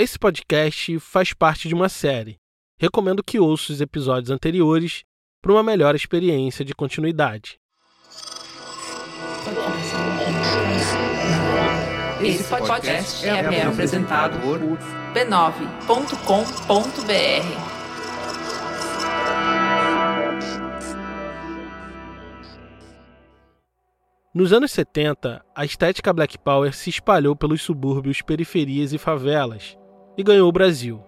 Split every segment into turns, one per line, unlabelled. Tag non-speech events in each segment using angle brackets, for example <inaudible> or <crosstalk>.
Esse podcast faz parte de uma série. Recomendo que ouça os episódios anteriores para uma melhor experiência de continuidade.
Esse podcast é, apresentado por b9.com.br.
Nos anos 70, a estética Black Power se espalhou pelos subúrbios, periferias e favelas e ganhou o Brasil.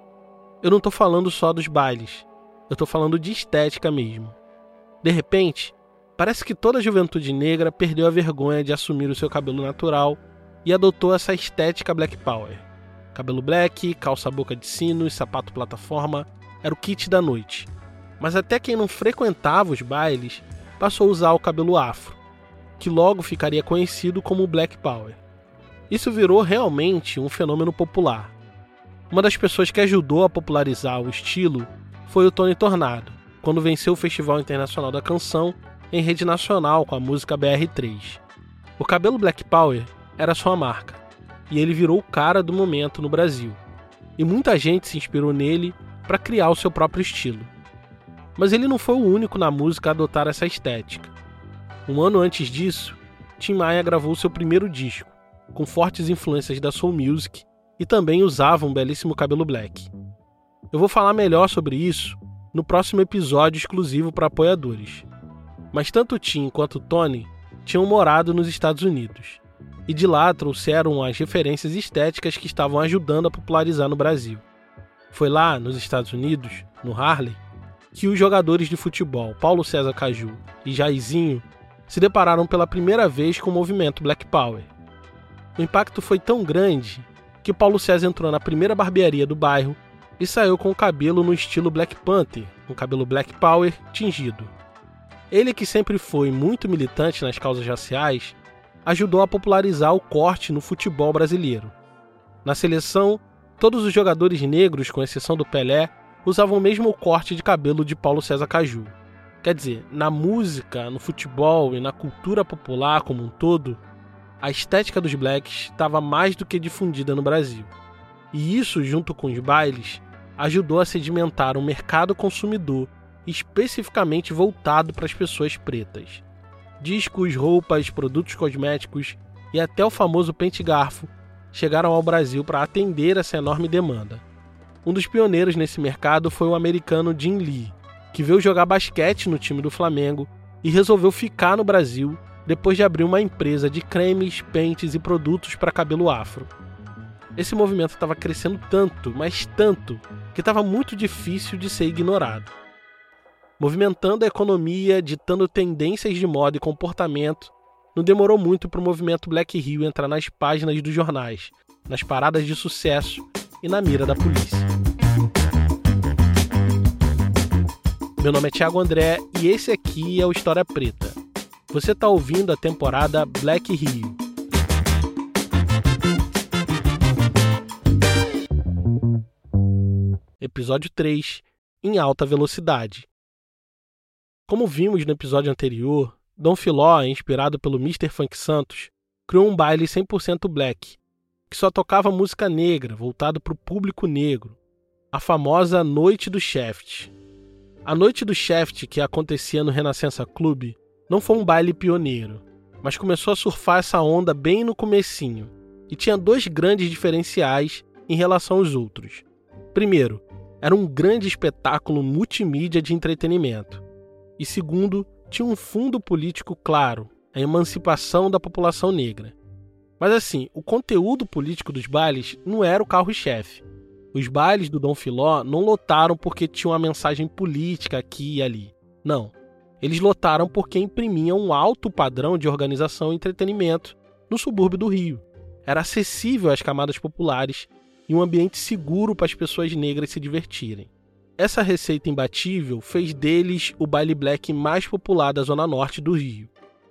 Eu não estou falando só dos bailes, eu estou falando de estética mesmo. De repente, parece que toda a juventude negra perdeu a vergonha de assumir o seu cabelo natural e adotou essa estética Black Power. Cabelo black, calça boca de sino e sapato plataforma era o kit da noite. Mas até quem não frequentava os bailes passou a usar o cabelo afro que logo ficaria conhecido como Black Power. Isso virou realmente um fenômeno popular. Uma das pessoas que ajudou a popularizar o estilo foi o Tony Tornado, quando venceu o Festival Internacional da Canção em rede nacional com a música BR3. O cabelo Black Power era sua marca, e ele virou o cara do momento no Brasil. E muita gente se inspirou nele para criar o seu próprio estilo. Mas ele não foi o único na música a adotar essa estética. Um ano antes disso, Tim Maia gravou seu primeiro disco, com fortes influências da soul music e também usava um belíssimo cabelo black. Eu vou falar melhor sobre isso no próximo episódio exclusivo para apoiadores. Mas tanto Tim quanto Tony tinham morado nos Estados Unidos, e de lá trouxeram as referências estéticas que estavam ajudando a popularizar no Brasil. Foi lá, nos Estados Unidos, no Harley, que os jogadores de futebol Paulo César Caju e Jairzinho se depararam pela primeira vez com o movimento Black Power. O impacto foi tão grande que Paulo César entrou na primeira barbearia do bairro e saiu com o cabelo no estilo Black Panther, um cabelo Black Power tingido. Ele, que sempre foi muito militante nas causas raciais, ajudou a popularizar o corte no futebol brasileiro. Na seleção, todos os jogadores negros, com exceção do Pelé, usavam o mesmo corte de cabelo de Paulo César Caju. Quer dizer, na música, no futebol e na cultura popular como um todo, a estética dos blacks estava mais do que difundida no Brasil. E isso, junto com os bailes, ajudou a sedimentar um mercado consumidor especificamente voltado para as pessoas pretas. Discos, roupas, produtos cosméticos e até o famoso pente garfo chegaram ao Brasil para atender essa enorme demanda. Um dos pioneiros nesse mercado foi o americano Jim Lee, que veio jogar basquete no time do Flamengo e resolveu ficar no Brasil depois de abrir uma empresa de cremes, pentes e produtos para cabelo afro. Esse movimento estava crescendo tanto, mas tanto, que estava muito difícil de ser ignorado. Movimentando a economia, ditando tendências de moda e comportamento, não demorou muito para o movimento Black Rio entrar nas páginas dos jornais, nas paradas de sucesso e na mira da polícia. Meu nome é Thiago André e esse aqui é o História Preta. Você está ouvindo a temporada Black Rio. Episódio 3 Em alta velocidade. Como vimos no episódio anterior, Dom Filó, inspirado pelo Mr. Funk Santos, criou um baile 100% black, que só tocava música negra, voltado para o público negro, a famosa Noite do Shaft. A noite do Shaft, que acontecia no Renascença Clube, não foi um baile pioneiro, mas começou a surfar essa onda bem no comecinho, e tinha dois grandes diferenciais em relação aos outros. Primeiro, era um grande espetáculo multimídia de entretenimento. E segundo, tinha um fundo político claro, a emancipação da população negra. Mas assim, o conteúdo político dos bailes não era o carro-chefe. Os bailes do Dom Filó não lotaram porque tinha uma mensagem política aqui e ali. Não. Eles lotaram porque imprimiam um alto padrão de organização e entretenimento no subúrbio do Rio. Era acessível às camadas populares e um ambiente seguro para as pessoas negras se divertirem. Essa receita imbatível fez deles o baile black mais popular da zona norte do Rio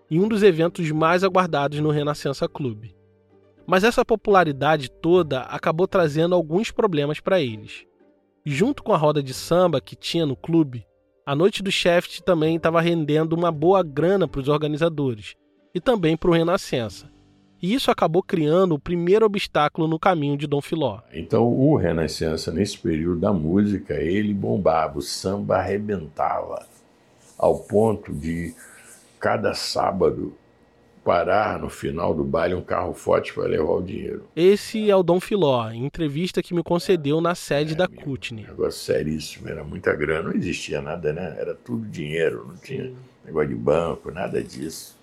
e um dos eventos mais aguardados no Renascença Clube. Mas essa popularidade toda acabou trazendo alguns problemas para eles. Junto com a roda de samba que tinha no clube, a noite do Shaft também estava rendendo uma boa grana para os organizadores e também para o Renascença. E isso acabou criando o primeiro obstáculo no caminho de Dom Filó.
Então, o Renascença, nesse período da música, ele bombava, o samba arrebentava, ao ponto de cada sábado parar no final do baile um carro forte para levar o dinheiro.
Esse é o Dom Filó, entrevista que me concedeu na sede é, da Cutney.
Negócio seríssimo, era muita grana, não existia nada, né? Era tudo dinheiro, não tinha negócio de banco, nada disso.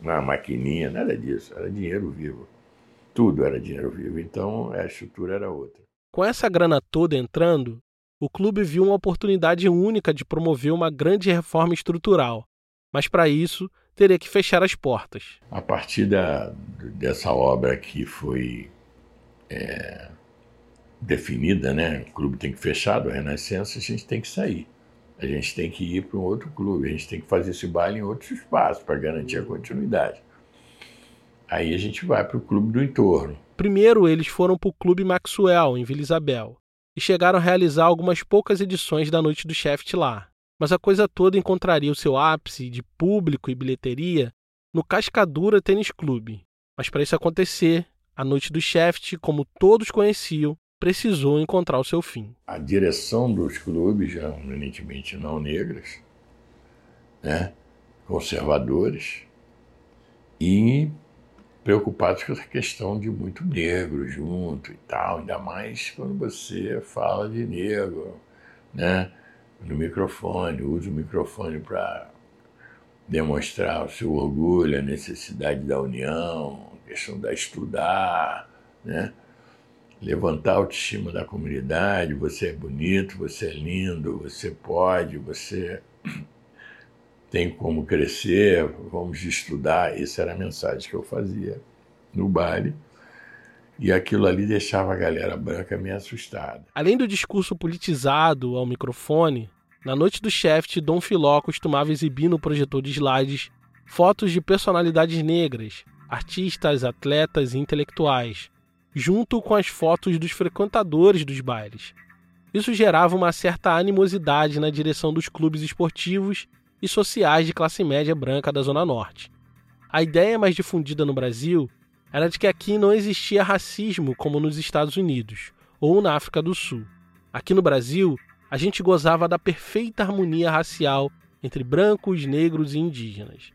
Uma maquininha, nada disso, era dinheiro vivo. Tudo era dinheiro vivo, então a estrutura era outra.
Com essa grana toda entrando, o clube viu uma oportunidade única de promover uma grande reforma estrutural. Mas para isso, teria que fechar as portas.
A partir da, dessa obra que foi é, definida, né? O clube tem que fechar do Renascença, a gente tem que sair. A gente tem que ir para um outro clube, a gente tem que fazer esse baile em outros espaços para garantir a continuidade. Aí a gente vai para o clube do entorno.
Primeiro, eles foram para o Clube Maxwell, em Vila Isabel, e chegaram a realizar algumas poucas edições da Noite do Shaft lá mas a coisa toda encontraria o seu ápice de público e bilheteria no Cascadura Tênis Clube. Mas para isso acontecer, a noite do Shaft, como todos conheciam, precisou encontrar o seu fim.
A direção dos clubes, eminentemente não negras, né, conservadores, e preocupados com essa questão de muito negro junto e tal, ainda mais quando você fala de negro, né? No microfone, usa o microfone para demonstrar o seu orgulho, a necessidade da união, a questão da estudar, né? levantar a autoestima da comunidade, você é bonito, você é lindo, você pode, você <clears throat> tem como crescer, vamos estudar. Essa era a mensagem que eu fazia no baile. E aquilo ali deixava a galera branca meio assustada.
Além do discurso politizado ao microfone, na noite do Shaft, Dom Filó costumava exibir no projetor de slides fotos de personalidades negras, artistas, atletas e intelectuais, junto com as fotos dos frequentadores dos bailes. Isso gerava uma certa animosidade na direção dos clubes esportivos e sociais de classe média branca da Zona Norte. A ideia mais difundida no Brasil era de que aqui não existia racismo como nos Estados Unidos ou na África do Sul. Aqui no Brasil, a gente gozava da perfeita harmonia racial entre brancos, negros e indígenas.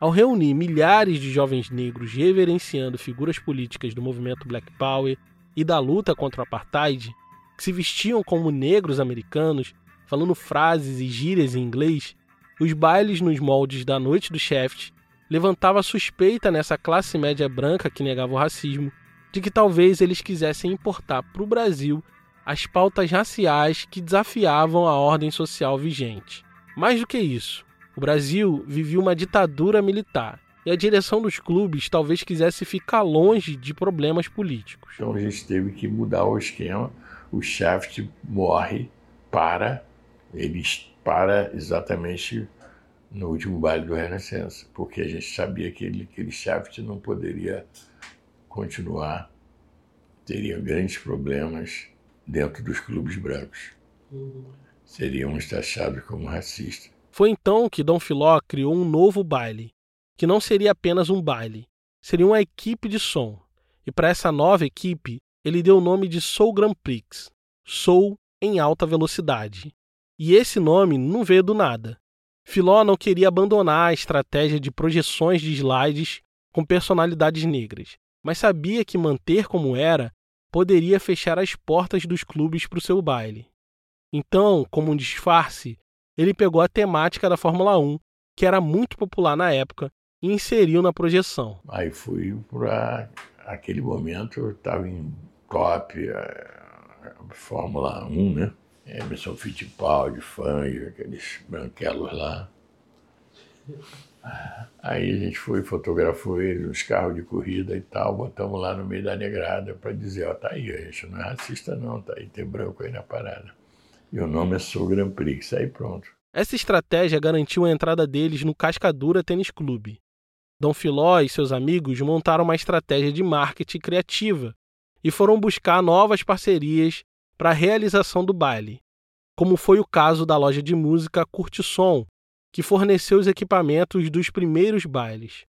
Ao reunir milhares de jovens negros reverenciando figuras políticas do movimento Black Power e da luta contra o apartheid, que se vestiam como negros americanos, falando frases e gírias em inglês, os bailes nos moldes da Noite do Shaft levantava suspeita nessa classe média branca que negava o racismo de que talvez eles quisessem importar para o Brasil as pautas raciais que desafiavam a ordem social vigente. Mais do que isso, o Brasil vivia uma ditadura militar e a direção dos clubes talvez quisesse ficar longe de problemas políticos.
Então a gente teve que mudar o esquema. O Shaft morre para eles para exatamente no último baile do Renascença, porque a gente sabia que ele, aquele Shaft não poderia continuar, teria grandes problemas dentro dos clubes brancos. Uhum. Seriam taxados como racistas.
Foi então que Dom Filó criou um novo baile, que não seria apenas um baile, seria uma equipe de som. E para essa nova equipe, ele deu o nome de Soul Grand Prix, Soul em alta velocidade. E esse nome não veio do nada. Filó não queria abandonar a estratégia de projeções de slides com personalidades negras, mas sabia que manter como era poderia fechar as portas dos clubes para o seu baile. Então, como um disfarce, ele pegou a temática da Fórmula 1, que era muito popular na época, e inseriu na projeção.
Aí fui para aquele momento, eu estava em top, a, eh, Fórmula 1, né? Emerson Fittipaldi, Fangio, aqueles branquelos lá. Aí a gente foi, fotografou ele nos carros de corrida e tal, botamos lá no meio da negrada para dizer, ó, tá aí, a gente não é racista não, tá aí, tem branco aí na parada. E o nome é Sul Grand Prix, aí pronto.
Essa estratégia garantiu a entrada deles no Cascadura Tênis Clube. Dom Filó e seus amigos montaram uma estratégia de marketing criativa e foram buscar novas parcerias para a realização do baile, como foi o caso da loja de música Curtisson, que forneceu os equipamentos dos primeiros bailes.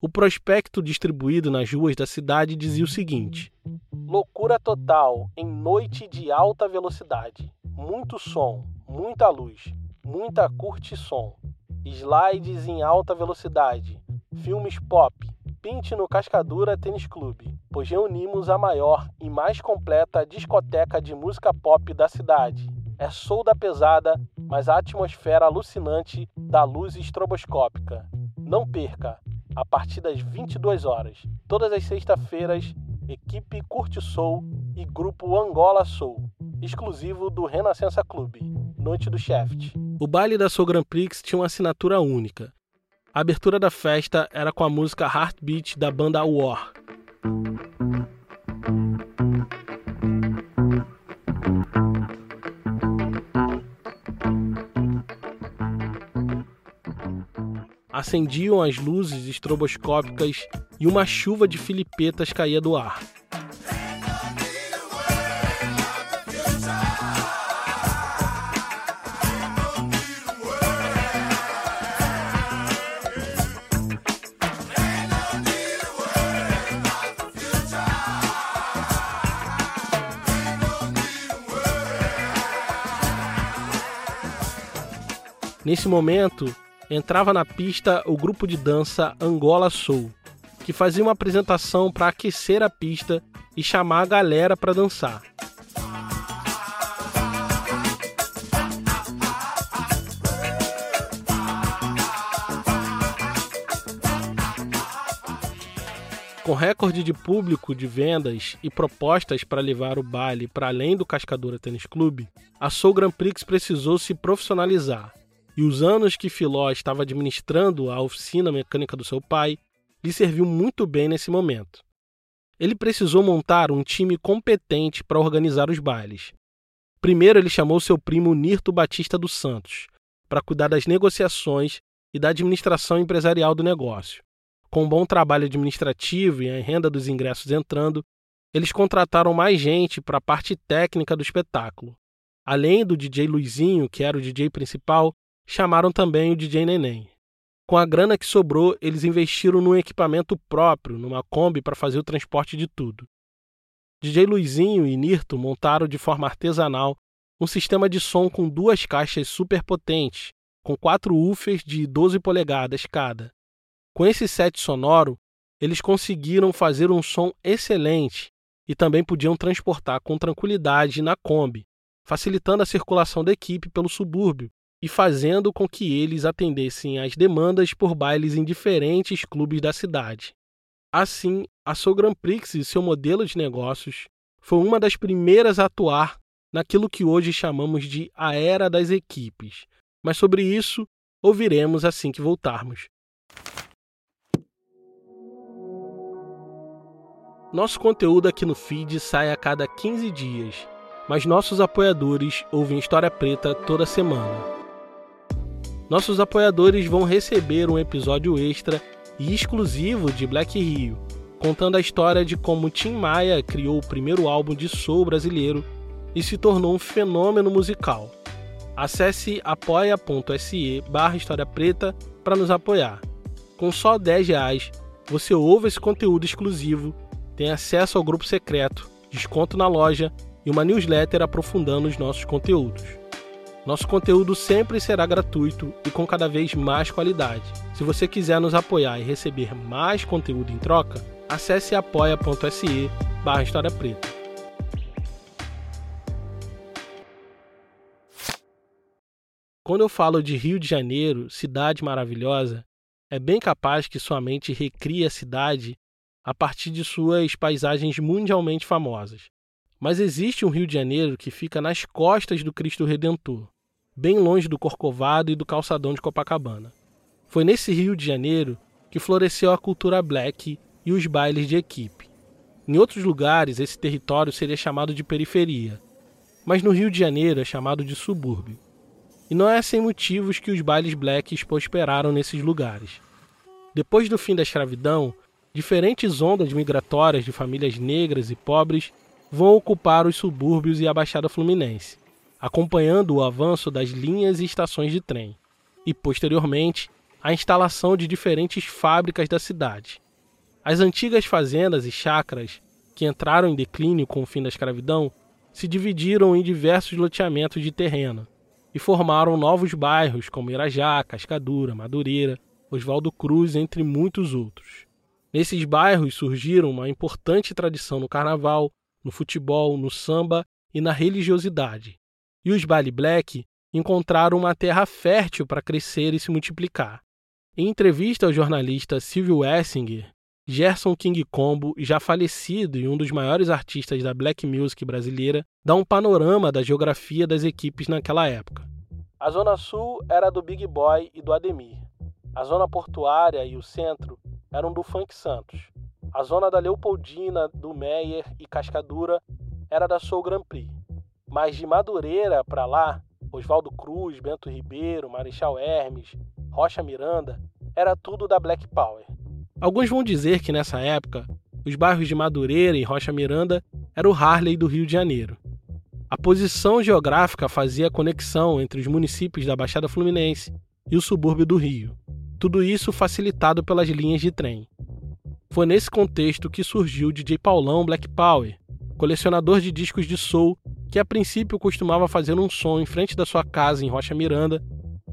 O prospecto distribuído nas ruas da cidade dizia o seguinte: Loucura total em noite de alta velocidade. Muito som, muita luz, muita curtição. Slides em alta velocidade. Filmes pop. Pinte no Cascadura Tênis Clube, pois reunimos a maior e mais completa discoteca de música pop da cidade. É solda pesada, mas a atmosfera alucinante da luz estroboscópica. Não perca, a partir das 22 horas, todas as sextas-feiras, equipe Curte Soul e grupo Angola Soul, exclusivo do Renascença Clube, Noite do Shaft. O baile da Soul Grand Prix tinha uma assinatura única. A abertura da festa era com a música Heartbeat da banda War. acendiam as luzes estroboscópicas e uma chuva de filipetas caía do ar. Nesse momento, entrava na pista o grupo de dança Angola Soul, que fazia uma apresentação para aquecer a pista e chamar a galera para dançar. Com recorde de público de vendas e propostas para levar o baile para além do Cascadura Tênis Clube, a Soul Grand Prix precisou se profissionalizar e os anos que Filó estava administrando a oficina mecânica do seu pai lhe serviu muito bem nesse momento. Ele precisou montar um time competente para organizar os bailes. Primeiro, ele chamou seu primo Nirto Batista dos Santos para cuidar das negociações e da administração empresarial do negócio. Com um bom trabalho administrativo e a renda dos ingressos entrando, eles contrataram mais gente para a parte técnica do espetáculo. Além do DJ Luizinho, que era o DJ principal, chamaram também o DJ Neném. Com a grana que sobrou, eles investiram num equipamento próprio, numa Kombi para fazer o transporte de tudo. DJ Luizinho e Nirto montaram de forma artesanal um sistema de som com duas caixas super potentes, com quatro woofers de 12 polegadas cada. Com esse set sonoro, eles conseguiram fazer um som excelente e também podiam transportar com tranquilidade na Kombi, facilitando a circulação da equipe pelo subúrbio e fazendo com que eles atendessem às demandas por bailes em diferentes clubes da cidade. Assim, a Soul Grand Prix e seu modelo de negócios foi uma das primeiras a atuar naquilo que hoje chamamos de a era das equipes. Mas sobre isso ouviremos assim que voltarmos. Nosso conteúdo aqui no feed sai a cada 15 dias, mas nossos apoiadores ouvem História Preta toda semana. Nossos apoiadores vão receber um episódio extra e exclusivo de Black Rio, contando a história de como Tim Maia criou o primeiro álbum de soul brasileiro e se tornou um fenômeno musical. Acesse apoia.se barra História Preta para nos apoiar. Com só 10 reais, você ouve esse conteúdo exclusivo, tem acesso ao grupo secreto, desconto na loja e uma newsletter aprofundando os nossos conteúdos. Nosso conteúdo sempre será gratuito e com cada vez mais qualidade. Se você quiser nos apoiar e receber mais conteúdo em troca, acesse apoia.se barra História Preta. Quando eu falo de Rio de Janeiro, cidade maravilhosa, é bem capaz que sua mente recrie a cidade a partir de suas paisagens mundialmente famosas. Mas existe um Rio de Janeiro que fica nas costas do Cristo Redentor bem longe do Corcovado e do calçadão de Copacabana. Foi nesse Rio de Janeiro que floresceu a cultura black e os bailes de equipe. Em outros lugares, esse território seria chamado de periferia, mas no Rio de Janeiro é chamado de subúrbio. E não é sem motivos que os bailes blacks prosperaram nesses lugares. Depois do fim da escravidão, diferentes ondas migratórias de famílias negras e pobres vão ocupar os subúrbios e a Baixada Fluminense acompanhando o avanço das linhas e estações de trem. E, posteriormente, a instalação de diferentes fábricas da cidade. As antigas fazendas e chacras, que entraram em declínio com o fim da escravidão, se dividiram em diversos loteamentos de terreno e formaram novos bairros como Irajá, Cascadura, Madureira, Oswaldo Cruz, entre muitos outros. Nesses bairros surgiram uma importante tradição no carnaval, no futebol, no samba e na religiosidade. E os Bali Black encontraram uma terra fértil para crescer e se multiplicar. Em entrevista ao jornalista Silvio Essinger, Gerson King Combo, já falecido e um dos maiores artistas da black music brasileira, dá um panorama da geografia das equipes naquela época. A Zona Sul era do Big Boy e do Ademir. A Zona Portuária e o Centro eram do Funk Santos. A Zona da Leopoldina, do Meyer e Cascadura era da Soul Grand Prix. Mas de Madureira para lá, Oswaldo Cruz, Bento Ribeiro, Marechal Hermes, Rocha Miranda, era tudo da Black Power. Alguns vão dizer que nessa época, os bairros de Madureira e Rocha Miranda eram o Harley do Rio de Janeiro. A posição geográfica fazia conexão entre os municípios da Baixada Fluminense e o subúrbio do Rio. Tudo isso facilitado pelas linhas de trem. Foi nesse contexto que surgiu o DJ Paulão Black Power, colecionador de discos de soul que a princípio costumava fazer um som em frente da sua casa em Rocha Miranda,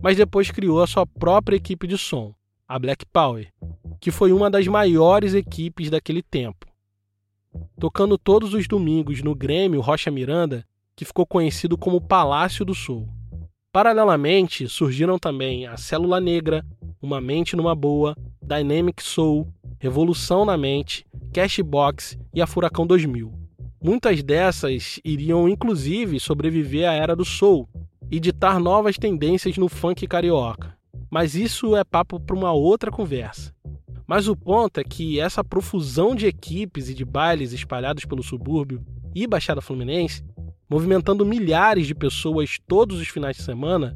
mas depois criou a sua própria equipe de som, a Black Power, que foi uma das maiores equipes daquele tempo. Tocando todos os domingos no Grêmio Rocha Miranda, que ficou conhecido como Palácio do Sul. Paralelamente, surgiram também a Célula Negra, Uma Mente numa Boa, Dynamic Soul, Revolução na Mente, Cashbox e a Furacão 2000. Muitas dessas iriam inclusive sobreviver à era do soul e ditar novas tendências no funk carioca. Mas isso é papo para uma outra conversa. Mas o ponto é que essa profusão de equipes e de bailes espalhados pelo subúrbio e Baixada Fluminense, movimentando milhares de pessoas todos os finais de semana,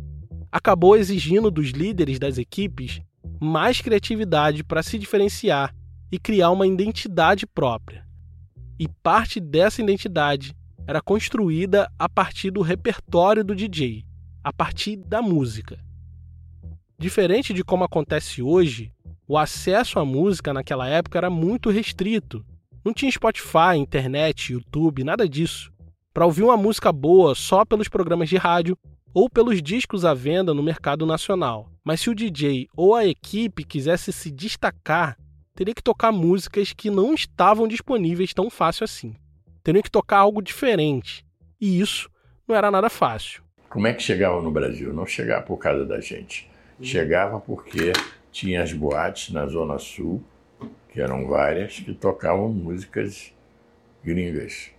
acabou exigindo dos líderes das equipes mais criatividade para se diferenciar e criar uma identidade própria. E parte dessa identidade era construída a partir do repertório do DJ, a partir da música. Diferente de como acontece hoje, o acesso à música naquela época era muito restrito. Não tinha Spotify, internet, YouTube, nada disso. Para ouvir uma música boa só pelos programas de rádio ou pelos discos à venda no mercado nacional. Mas se o DJ ou a equipe quisesse se destacar, teria que tocar músicas que não estavam disponíveis tão fácil assim. Teria que tocar algo diferente. E isso não era nada fácil.
Como é que chegava no Brasil? Não chegava por causa da gente. Chegava porque tinha as boates na Zona Sul, que eram várias, que tocavam músicas gringas.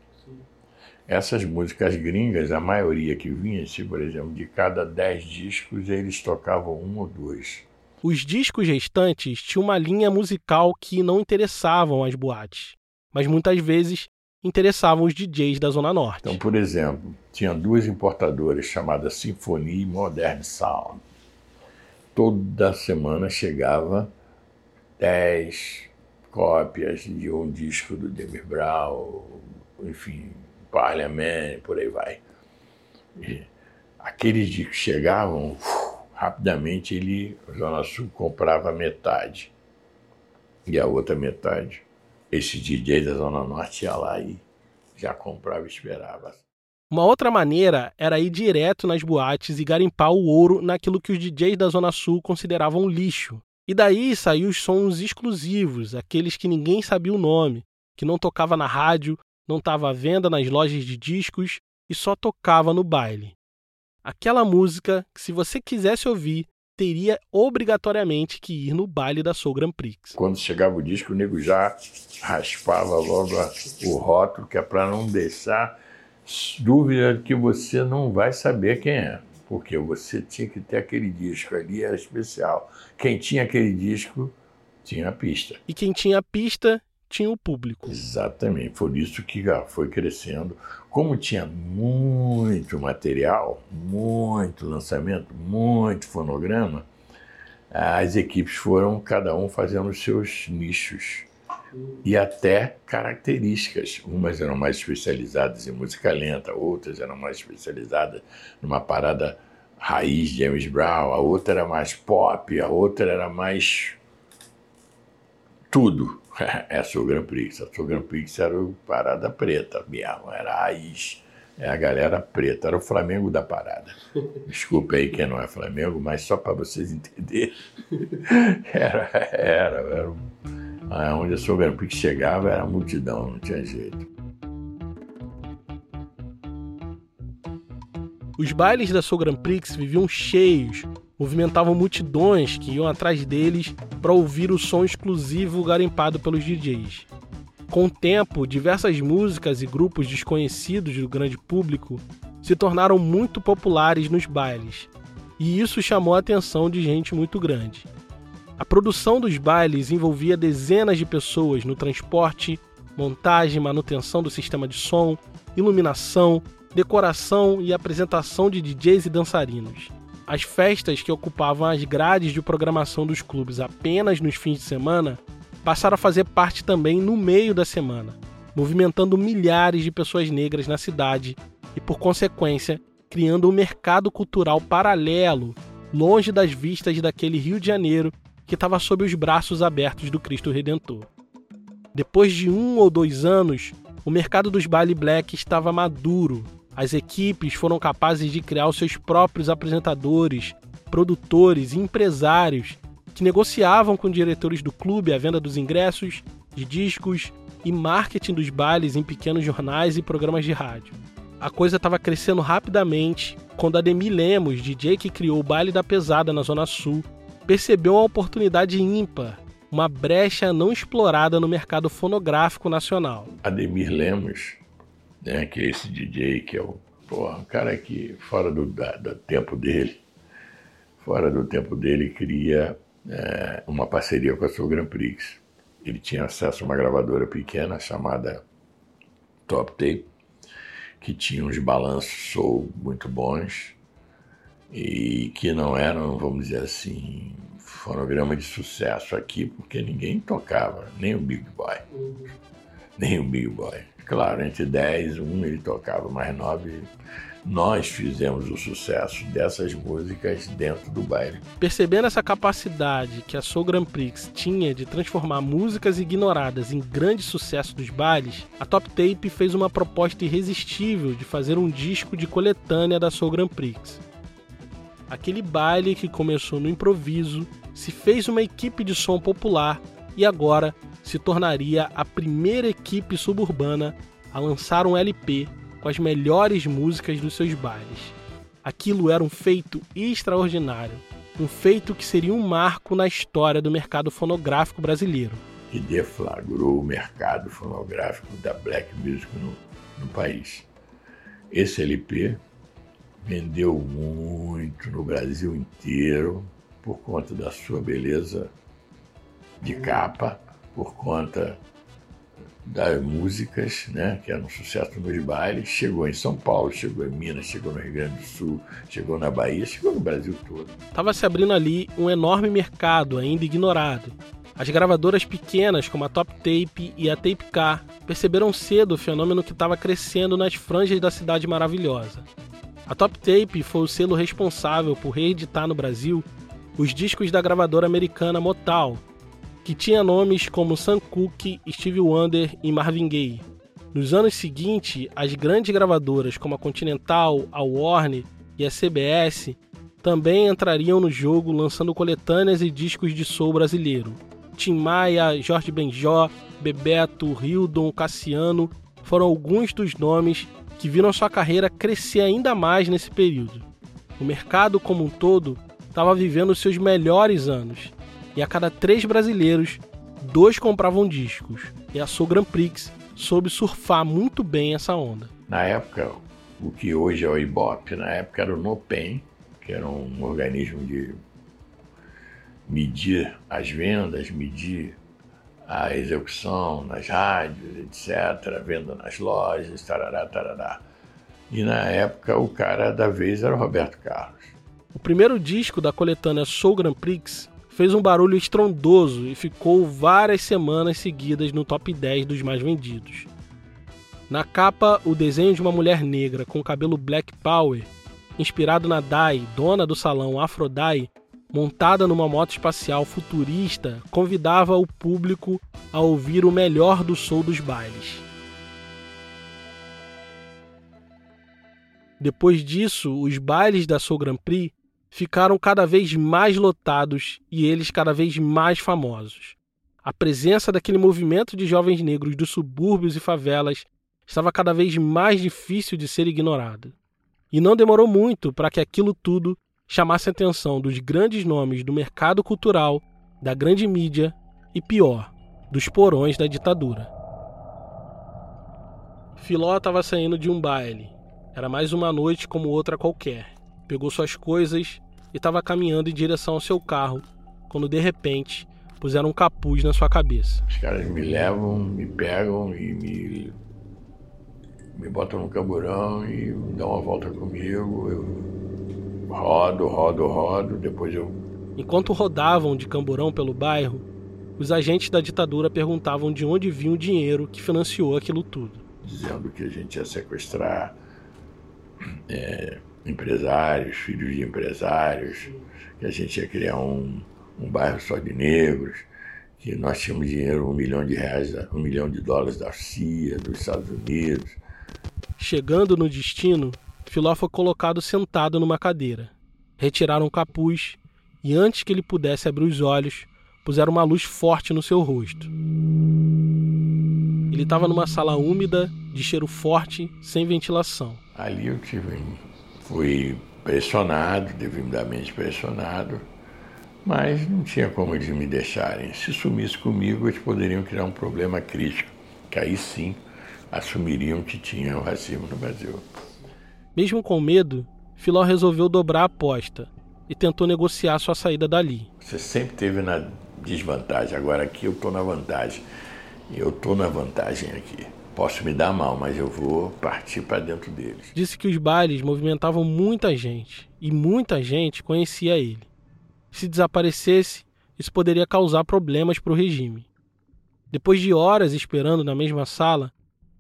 Essas músicas gringas, a maioria que vinha, se por exemplo, de cada dez discos, eles tocavam um ou dois.
Os discos restantes tinham uma linha musical que não interessavam as boates, mas muitas vezes interessavam os DJs da Zona Norte.
Então, por exemplo, tinha duas importadoras chamadas Sinfonia e Modern Sound toda semana chegava 10 cópias de um disco do Demir Brown, enfim, Parliament, por aí vai. E aqueles discos chegavam, uf, rapidamente ele, Zona Sul, comprava metade. E a outra metade, esse DJ da Zona Norte ia lá e já comprava e esperava.
Uma outra maneira era ir direto nas boates e garimpar o ouro naquilo que os DJs da Zona Sul consideravam lixo. E daí saiu os sons exclusivos, aqueles que ninguém sabia o nome, que não tocava na rádio, não estava à venda nas lojas de discos e só tocava no baile. Aquela música que, se você quisesse ouvir, teria obrigatoriamente que ir no baile da Soul Grand Prix.
Quando chegava o disco, o nego já raspava logo o rótulo, que é para não deixar dúvida que você não vai saber quem é, porque você tinha que ter aquele disco ali, era especial. Quem tinha aquele disco tinha a pista.
E quem tinha a pista tinha o público.
Exatamente, por isso que foi crescendo. Como tinha muito material, muito lançamento, muito fonograma, as equipes foram cada um fazendo os seus nichos e até características. Umas eram mais especializadas em música lenta, outras eram mais especializadas numa parada raiz James Brown, a outra era mais pop, a outra era mais tudo. <laughs> É a Soul Grand Prix. A Soul Grand Prix era o parada preta mesmo, era a raiz. É a galera preta, era o Flamengo da parada. <laughs> Desculpa aí quem não é Flamengo, mas só para vocês <laughs> entenderem. Era, era, era onde a Soul Grand Prix chegava era multidão, não tinha jeito.
Os bailes da Soul Grand Prix viviam cheios, movimentavam multidões que iam atrás deles para ouvir o som exclusivo garimpado pelos DJs. Com o tempo, diversas músicas e grupos desconhecidos do grande público se tornaram muito populares nos bailes, e isso chamou a atenção de gente muito grande. A produção dos bailes envolvia dezenas de pessoas no transporte, montagem, manutenção do sistema de som, iluminação, decoração e apresentação de DJs e dançarinos. As festas que ocupavam as grades de programação dos clubes apenas nos fins de semana passaram a fazer parte também no meio da semana, movimentando milhares de pessoas negras na cidade e, por consequência, criando um mercado cultural paralelo, longe das vistas daquele Rio de Janeiro que estava sob os braços abertos do Cristo Redentor. Depois de um ou dois anos, o mercado dos baile black estava maduro as equipes foram capazes de criar os seus próprios apresentadores, produtores e empresários que negociavam com diretores do clube a venda dos ingressos, de discos e marketing dos bailes em pequenos jornais e programas de rádio. A coisa estava crescendo rapidamente quando Ademir Lemos, DJ que criou o baile da pesada na Zona Sul, percebeu uma oportunidade ímpar, uma brecha não explorada no mercado fonográfico nacional.
Ademir Lemos né, que é esse DJ que é o, porra, um cara que, fora do, da, tempo dele, fora do tempo dele, cria é, uma parceria com a Soul Grand Prix. Ele tinha acesso a uma gravadora pequena chamada Top Tape, que tinha uns balanços soul muito bons e que não eram, vamos dizer assim, fonograma de sucesso aqui, porque ninguém tocava, nem o Big Boy. Nem o Big Boy. Claro, entre 10 um ele tocava, mais 9 nós fizemos o sucesso dessas músicas dentro do baile.
Percebendo essa capacidade que a Soul Grand Prix tinha de transformar músicas ignoradas em grande sucesso dos bailes, a Top Tape fez uma proposta irresistível de fazer um disco de coletânea da Soul Grand Prix. Aquele baile que começou no improviso se fez uma equipe de som popular e agora se tornaria a primeira equipe suburbana a lançar um LP com as melhores músicas dos seus bailes. Aquilo era um feito extraordinário, um feito que seria um marco na história do mercado fonográfico brasileiro.
E deflagrou o mercado fonográfico da black music no, no país. Esse LP vendeu muito no Brasil inteiro por conta da sua beleza de capa, por conta das músicas, né, que eram um sucesso nos bailes, chegou em São Paulo, chegou em Minas, chegou no Rio Grande do Sul, chegou na Bahia, chegou no Brasil todo.
Estava se abrindo ali um enorme mercado ainda ignorado. As gravadoras pequenas, como a Top Tape e a Tape Car, perceberam cedo o fenômeno que estava crescendo nas franjas da cidade maravilhosa. A Top Tape foi o selo responsável por reeditar no Brasil os discos da gravadora americana Motown, que tinha nomes como Sam Cooke, Steve Wonder e Marvin Gaye. Nos anos seguintes, as grandes gravadoras como a Continental, a Warner e a CBS também entrariam no jogo lançando coletâneas e discos de soul brasileiro. Tim Maia, Jorge Benjó, Bebeto, Hildon, Cassiano foram alguns dos nomes que viram sua carreira crescer ainda mais nesse período. O mercado como um todo estava vivendo seus melhores anos e a cada três brasileiros, dois compravam discos. E a Soul Grand Prix soube surfar muito bem essa onda.
Na época, o que hoje é o Ibope, na época era o NOPEM, que era um organismo de medir as vendas, medir a execução nas rádios, etc., venda nas lojas, tarará, tarará. E na época o cara da vez era o Roberto Carlos.
O primeiro disco da coletânea Soul Grand Prix fez um barulho estrondoso e ficou várias semanas seguidas no top 10 dos mais vendidos. Na capa, o desenho de uma mulher negra com cabelo black power inspirado na Dai, dona do salão Afrodai, montada numa moto espacial futurista, convidava o público a ouvir o melhor do soul dos bailes. Depois disso, os bailes da Soul Grand Prix ficaram cada vez mais lotados e eles cada vez mais famosos. A presença daquele movimento de jovens negros dos subúrbios e favelas estava cada vez mais difícil de ser ignorada. E não demorou muito para que aquilo tudo chamasse a atenção dos grandes nomes do mercado cultural, da grande mídia e, pior, dos porões da ditadura. Filó estava saindo de um baile. Era mais uma noite como outra qualquer. Pegou suas coisas e estava caminhando em direção ao seu carro, quando de repente puseram um capuz na sua cabeça.
Os caras me levam, me pegam e me me botam no camburão e dão uma volta comigo. Eu rodo, rodo, rodo, depois eu.
Enquanto rodavam de camburão pelo bairro, os agentes da ditadura perguntavam de onde vinha o dinheiro que financiou aquilo tudo.
Dizendo que a gente ia sequestrar é, empresários, filhos de empresários, que a gente ia criar um, um bairro só de negros, que nós tínhamos dinheiro, um milhão de reais, um milhão de dólares da CIA, dos Estados Unidos,
Chegando no destino, Filó foi colocado sentado numa cadeira. Retiraram o capuz e, antes que ele pudesse abrir os olhos, puseram uma luz forte no seu rosto. Ele estava numa sala úmida, de cheiro forte, sem ventilação.
Ali eu tive, fui pressionado, devidamente pressionado, mas não tinha como eles me deixarem. Se sumisse comigo, eles poderiam criar um problema crítico, que aí sim assumiriam que tinha o racismo no Brasil.
Mesmo com medo, Filó resolveu dobrar a aposta e tentou negociar sua saída dali.
Você sempre teve na desvantagem, agora aqui eu estou na vantagem. Eu estou na vantagem aqui. Posso me dar mal, mas eu vou partir para dentro deles.
Disse que os bailes movimentavam muita gente e muita gente conhecia ele. Se desaparecesse, isso poderia causar problemas para o regime. Depois de horas esperando na mesma sala,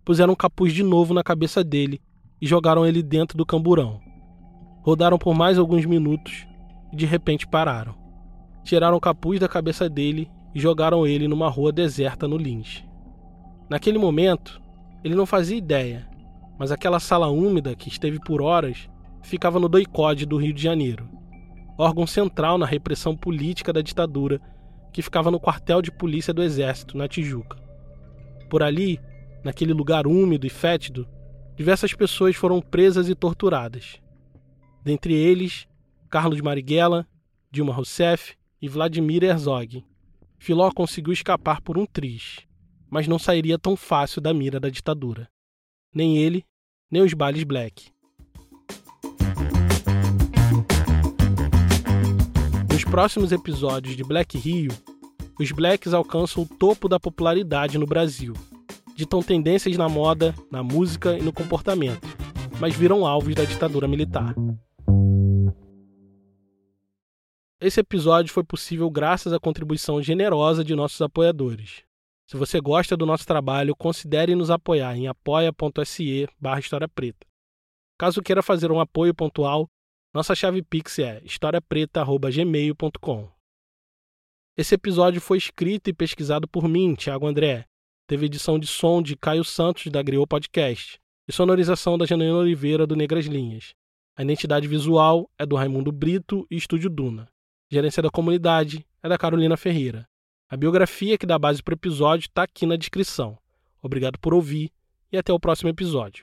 puseram um capuz de novo na cabeça dele e jogaram ele dentro do camburão. Rodaram por mais alguns minutos e de repente pararam. Tiraram o capuz da cabeça dele e jogaram ele numa rua deserta no Lins. Naquele momento, ele não fazia ideia, mas aquela sala úmida que esteve por horas ficava no doicode do Rio de Janeiro, órgão central na repressão política da ditadura que ficava no quartel de polícia do Exército, na Tijuca. Por ali, naquele lugar úmido e fétido, diversas pessoas foram presas e torturadas. Dentre eles, Carlos Marighella, Dilma Rousseff e Vladimir Herzog. Filó conseguiu escapar por um triz, mas não sairia tão fácil da mira da ditadura. Nem ele, nem os bailes black. Nos próximos episódios de Black Rio, os blacks alcançam o topo da popularidade no Brasil ditam tendências na moda, na música e no comportamento, mas viram alvos da ditadura militar. Esse episódio foi possível graças à contribuição generosa de nossos apoiadores. Se você gosta do nosso trabalho, considere nos apoiar em apoia.se barra História Preta. Caso queira fazer um apoio pontual, nossa chave Pix é historiapreta.gmail.com. Esse episódio foi escrito e pesquisado por mim, Thiago André, Teve edição de som de Caio Santos, da Griot Podcast, e sonorização da Janaína Oliveira, do Negras Linhas. A identidade visual é do Raimundo Brito e Estúdio Duna. Gerência da comunidade é da Carolina Ferreira. A biografia que dá base para o episódio está aqui na descrição. Obrigado por ouvir e até o próximo episódio.